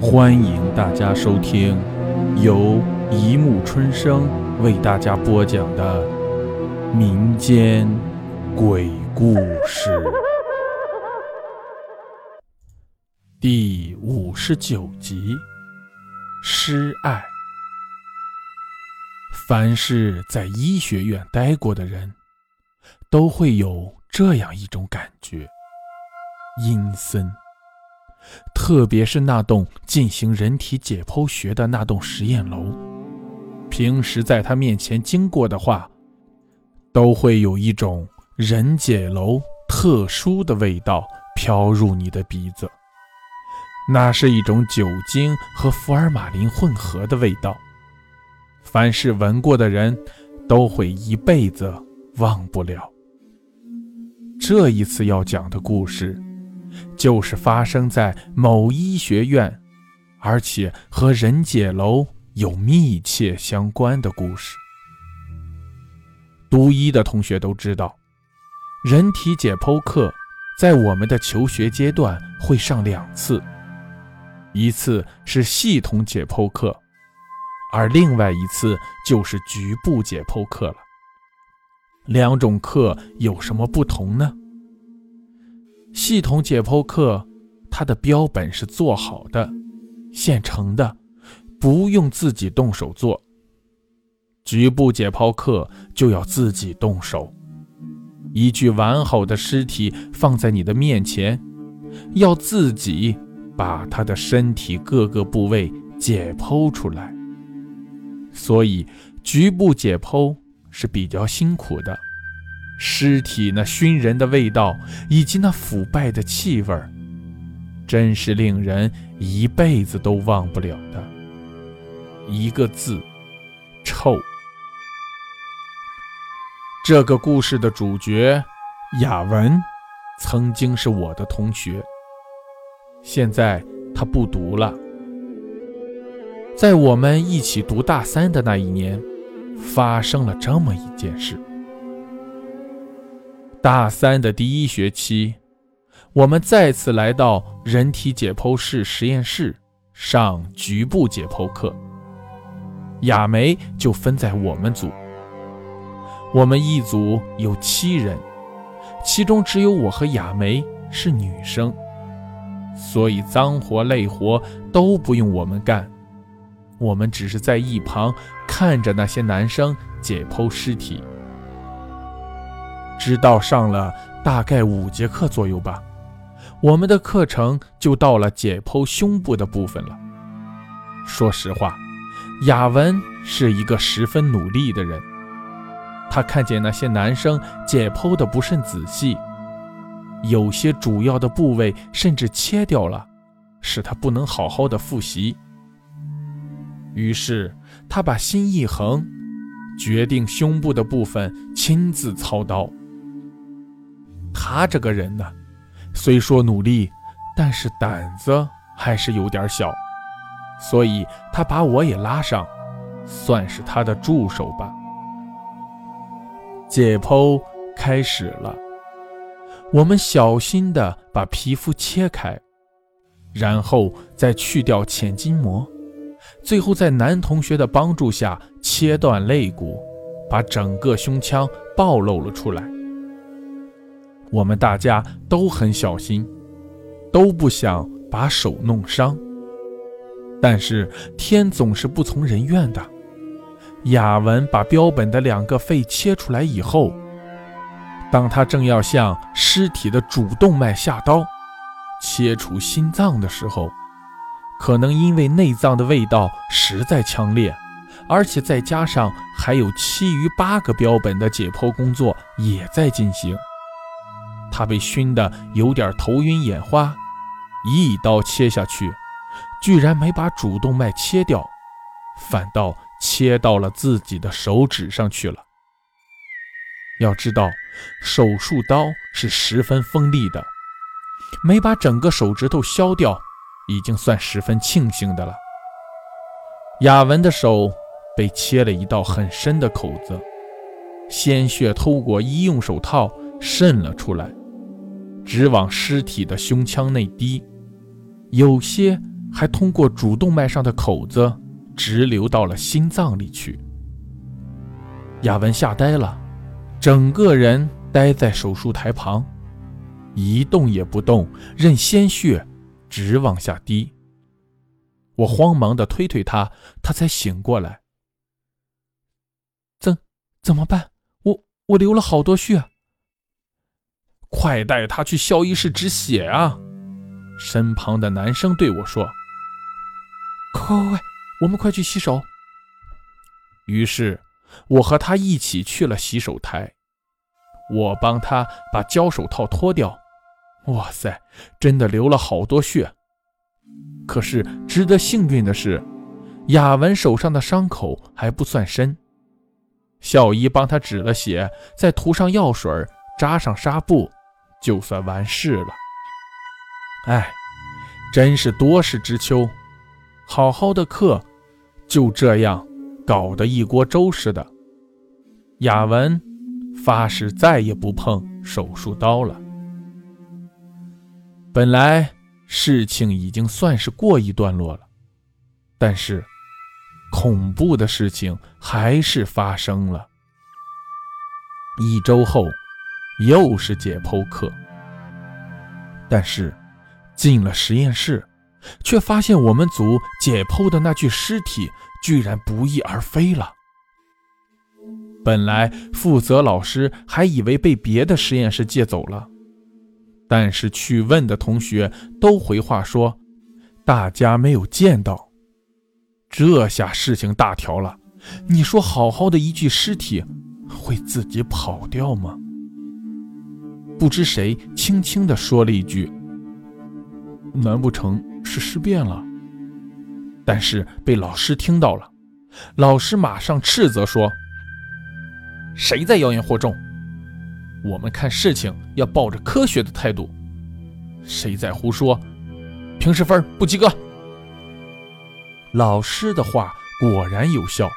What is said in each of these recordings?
欢迎大家收听由一木春生为大家播讲的民间鬼故事第五十九集：失爱。凡是在医学院待过的人，都会有这样一种感觉：阴森。特别是那栋进行人体解剖学的那栋实验楼，平时在他面前经过的话，都会有一种人解楼特殊的味道飘入你的鼻子。那是一种酒精和福尔马林混合的味道，凡是闻过的人，都会一辈子忘不了。这一次要讲的故事。就是发生在某医学院，而且和人解楼有密切相关的故事。读医的同学都知道，人体解剖课在我们的求学阶段会上两次，一次是系统解剖课，而另外一次就是局部解剖课了。两种课有什么不同呢？系统解剖课，它的标本是做好的、现成的，不用自己动手做。局部解剖课就要自己动手，一具完好的尸体放在你的面前，要自己把他的身体各个部位解剖出来。所以，局部解剖是比较辛苦的。尸体那熏人的味道，以及那腐败的气味真是令人一辈子都忘不了的。一个字，臭。这个故事的主角雅文，曾经是我的同学，现在他不读了。在我们一起读大三的那一年，发生了这么一件事。大三的第一学期，我们再次来到人体解剖室实验室上局部解剖课。亚梅就分在我们组。我们一组有七人，其中只有我和亚梅是女生，所以脏活累活都不用我们干，我们只是在一旁看着那些男生解剖尸体。直到上了大概五节课左右吧，我们的课程就到了解剖胸部的部分了。说实话，雅文是一个十分努力的人。他看见那些男生解剖的不甚仔细，有些主要的部位甚至切掉了，使他不能好好的复习。于是他把心一横，决定胸部的部分亲自操刀。他这个人呢，虽说努力，但是胆子还是有点小，所以他把我也拉上，算是他的助手吧。解剖开始了，我们小心地把皮肤切开，然后再去掉浅筋膜，最后在男同学的帮助下切断肋骨，把整个胸腔暴露了出来。我们大家都很小心，都不想把手弄伤。但是天总是不从人愿的。雅文把标本的两个肺切出来以后，当他正要向尸体的主动脉下刀，切除心脏的时候，可能因为内脏的味道实在强烈，而且再加上还有其余八个标本的解剖工作也在进行。他被熏得有点头晕眼花，一刀切下去，居然没把主动脉切掉，反倒切到了自己的手指上去了。要知道，手术刀是十分锋利的，没把整个手指头削掉，已经算十分庆幸的了。雅文的手被切了一道很深的口子，鲜血透过医用手套渗了出来。直往尸体的胸腔内滴，有些还通过主动脉上的口子直流到了心脏里去。亚文吓呆了，整个人呆在手术台旁，一动也不动，任鲜血直往下滴。我慌忙的推推他，他才醒过来。怎怎么办？我我流了好多血。快带他去校医室止血啊！身旁的男生对我说：“快快快，我们快去洗手。”于是，我和他一起去了洗手台。我帮他把胶手套脱掉。哇塞，真的流了好多血。可是值得幸运的是，雅文手上的伤口还不算深。校医帮他止了血，再涂上药水，扎上纱布。就算完事了。哎，真是多事之秋，好好的课就这样搞得一锅粥似的。雅文发誓再也不碰手术刀了。本来事情已经算是过一段落了，但是恐怖的事情还是发生了。一周后。又是解剖课，但是进了实验室，却发现我们组解剖的那具尸体居然不翼而飞了。本来负责老师还以为被别的实验室借走了，但是去问的同学都回话说，大家没有见到。这下事情大条了，你说好好的一具尸体会自己跑掉吗？不知谁轻轻地说了一句：“难不成是尸变了？”但是被老师听到了，老师马上斥责说：“谁在妖言惑众？我们看事情要抱着科学的态度，谁在胡说，平时分不及格。”老师的话果然有效，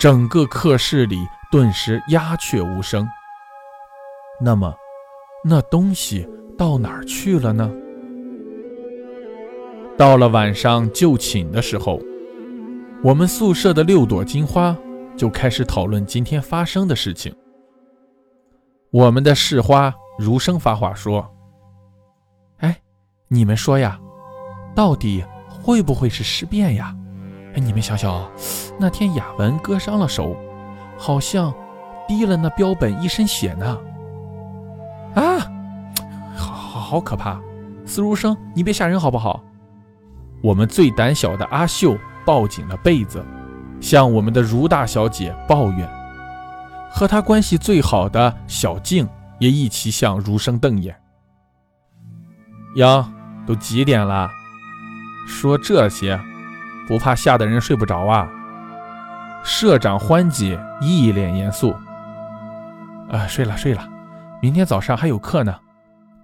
整个课室里顿时鸦雀无声。那么。那东西到哪儿去了呢？到了晚上就寝的时候，我们宿舍的六朵金花就开始讨论今天发生的事情。我们的市花如生发话说：“哎，你们说呀，到底会不会是尸变呀？哎，你们想想，那天雅文割伤了手，好像滴了那标本一身血呢。”啊，好，好可怕！司如生，你别吓人好不好？我们最胆小的阿秀抱紧了被子，向我们的如大小姐抱怨。和她关系最好的小静也一起向如生瞪眼。哟，都几点了？说这些，不怕吓得人睡不着啊？社长欢姐一脸严肃。啊，睡了，睡了。明天早上还有课呢，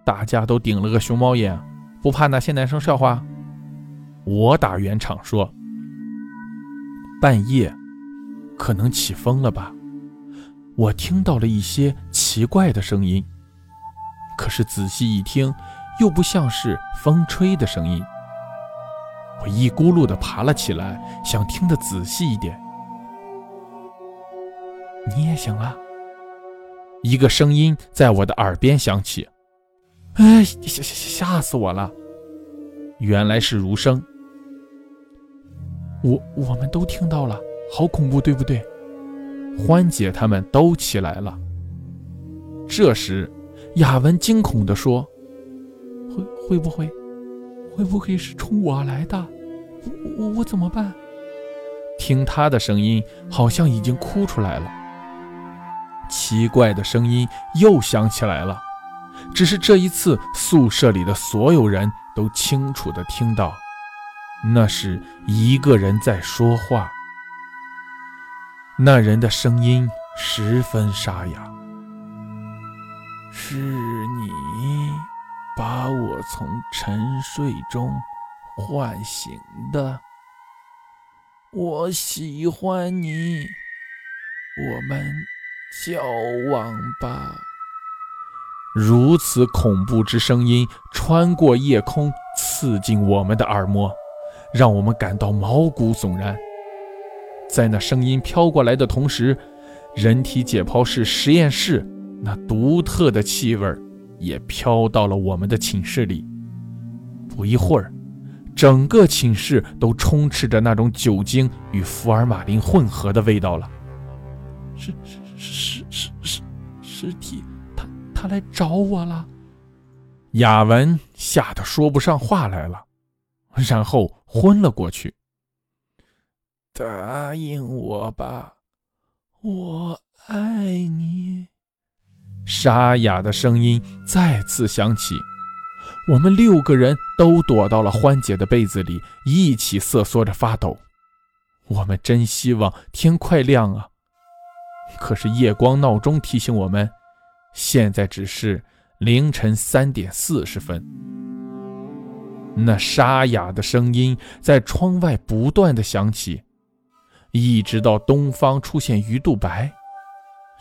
大家都顶了个熊猫眼，不怕那些男生笑话？我打圆场说，半夜可能起风了吧？我听到了一些奇怪的声音，可是仔细一听，又不像是风吹的声音。我一咕噜的爬了起来，想听得仔细一点。你也醒了。一个声音在我的耳边响起，哎，吓吓吓吓死我了！原来是如生。我我们都听到了，好恐怖，对不对？欢姐他们都起来了。这时，雅文惊恐地说：“会会不会，会不会是冲我来的？我我我怎么办？”听他的声音，好像已经哭出来了。奇怪的声音又响起来了，只是这一次，宿舍里的所有人都清楚地听到，那是一个人在说话。那人的声音十分沙哑：“是你把我从沉睡中唤醒的。我喜欢你，我们。”交往吧！如此恐怖之声音穿过夜空，刺进我们的耳膜，让我们感到毛骨悚然。在那声音飘过来的同时，人体解剖室实验室那独特的气味也飘到了我们的寝室里。不一会儿，整个寝室都充斥着那种酒精与福尔马林混合的味道了。是是尸尸尸尸体，他他来找我了。雅文吓得说不上话来了，然后昏了过去。答应我吧，我爱你。沙哑的声音再次响起，我们六个人都躲到了欢姐的被子里，一起瑟缩着发抖。我们真希望天快亮啊！可是夜光闹钟提醒我们，现在只是凌晨三点四十分。那沙哑的声音在窗外不断的响起。一直到东方出现鱼肚白，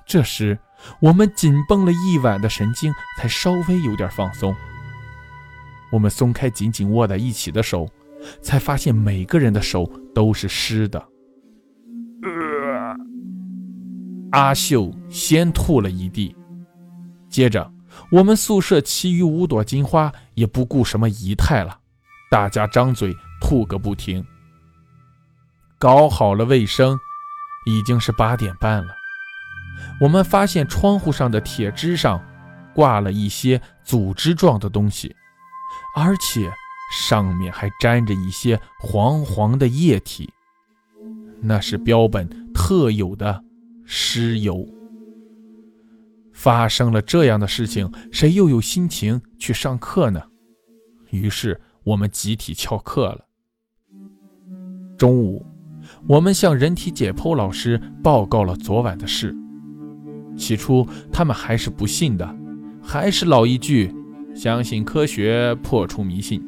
这时我们紧绷了一晚的神经才稍微有点放松。我们松开紧紧握在一起的手，才发现每个人的手都是湿的。阿秀先吐了一地，接着我们宿舍其余五朵金花也不顾什么仪态了，大家张嘴吐个不停。搞好了卫生，已经是八点半了。我们发现窗户上的铁枝上挂了一些组织状的东西，而且上面还沾着一些黄黄的液体，那是标本特有的尸油。发生了这样的事情，谁又有心情去上课呢？于是我们集体翘课了。中午。我们向人体解剖老师报告了昨晚的事。起初他们还是不信的，还是老一句，相信科学，破除迷信。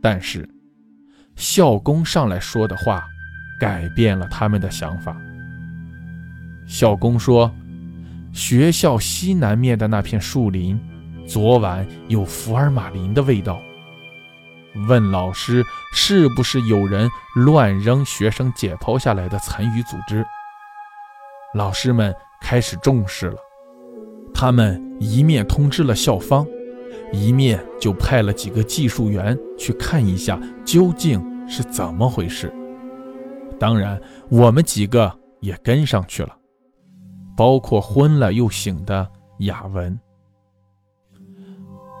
但是校工上来说的话，改变了他们的想法。校工说，学校西南面的那片树林，昨晚有福尔马林的味道。问老师是不是有人乱扔学生解剖下来的残余组织？老师们开始重视了，他们一面通知了校方，一面就派了几个技术员去看一下究竟是怎么回事。当然，我们几个也跟上去了，包括昏了又醒的雅文。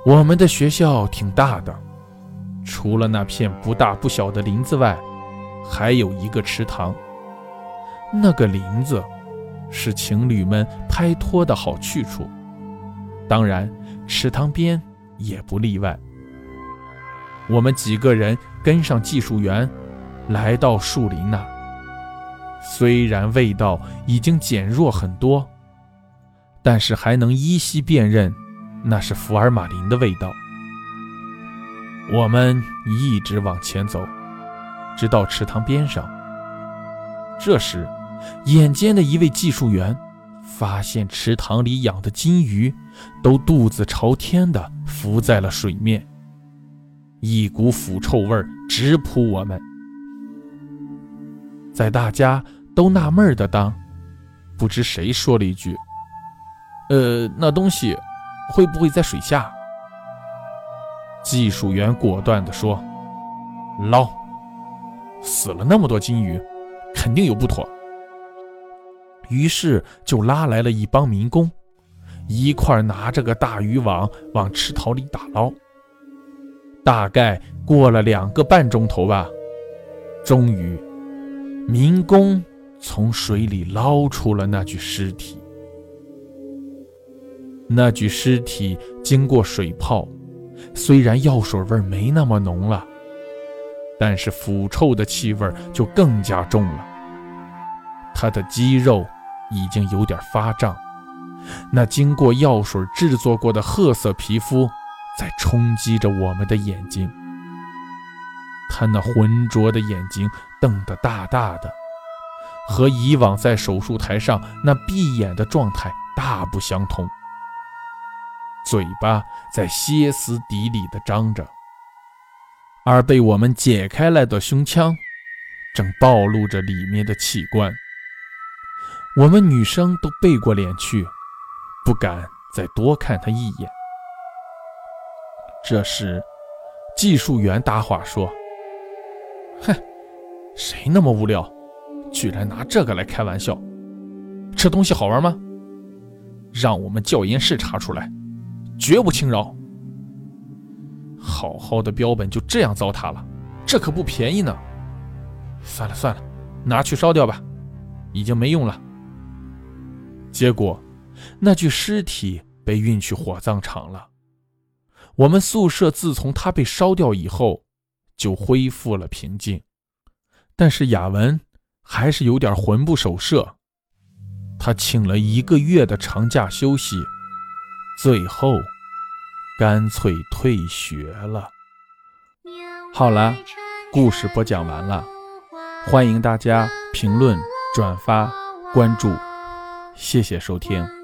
我们的学校挺大的。除了那片不大不小的林子外，还有一个池塘。那个林子是情侣们拍拖的好去处，当然，池塘边也不例外。我们几个人跟上技术员，来到树林那。虽然味道已经减弱很多，但是还能依稀辨认，那是福尔马林的味道。我们一直往前走，直到池塘边上。这时，眼尖的一位技术员发现池塘里养的金鱼都肚子朝天的浮在了水面，一股腐臭味直扑我们。在大家都纳闷的当，不知谁说了一句：“呃，那东西会不会在水下？”技术员果断地说：“捞，死了那么多金鱼，肯定有不妥。”于是就拉来了一帮民工，一块拿着个大渔网往池塘里打捞。大概过了两个半钟头吧，终于，民工从水里捞出了那具尸体。那具尸体经过水泡。虽然药水味没那么浓了，但是腐臭的气味就更加重了。他的肌肉已经有点发胀，那经过药水制作过的褐色皮肤在冲击着我们的眼睛。他那浑浊的眼睛瞪得大大的，和以往在手术台上那闭眼的状态大不相同。嘴巴在歇斯底里地张着，而被我们解开来的胸腔正暴露着里面的器官。我们女生都背过脸去，不敢再多看他一眼。这时，技术员搭话说：“哼，谁那么无聊，居然拿这个来开玩笑？这东西好玩吗？让我们教研室查出来，绝不轻饶。好好的标本就这样糟蹋了，这可不便宜呢。算了算了，拿去烧掉吧，已经没用了。”结果，那具尸体被运去火葬场了。我们宿舍自从它被烧掉以后，就恢复了平静。但是雅文还是有点魂不守舍。他请了一个月的长假休息，最后干脆退学了。好了，故事播讲完了，欢迎大家评论、转发、关注。谢谢收听。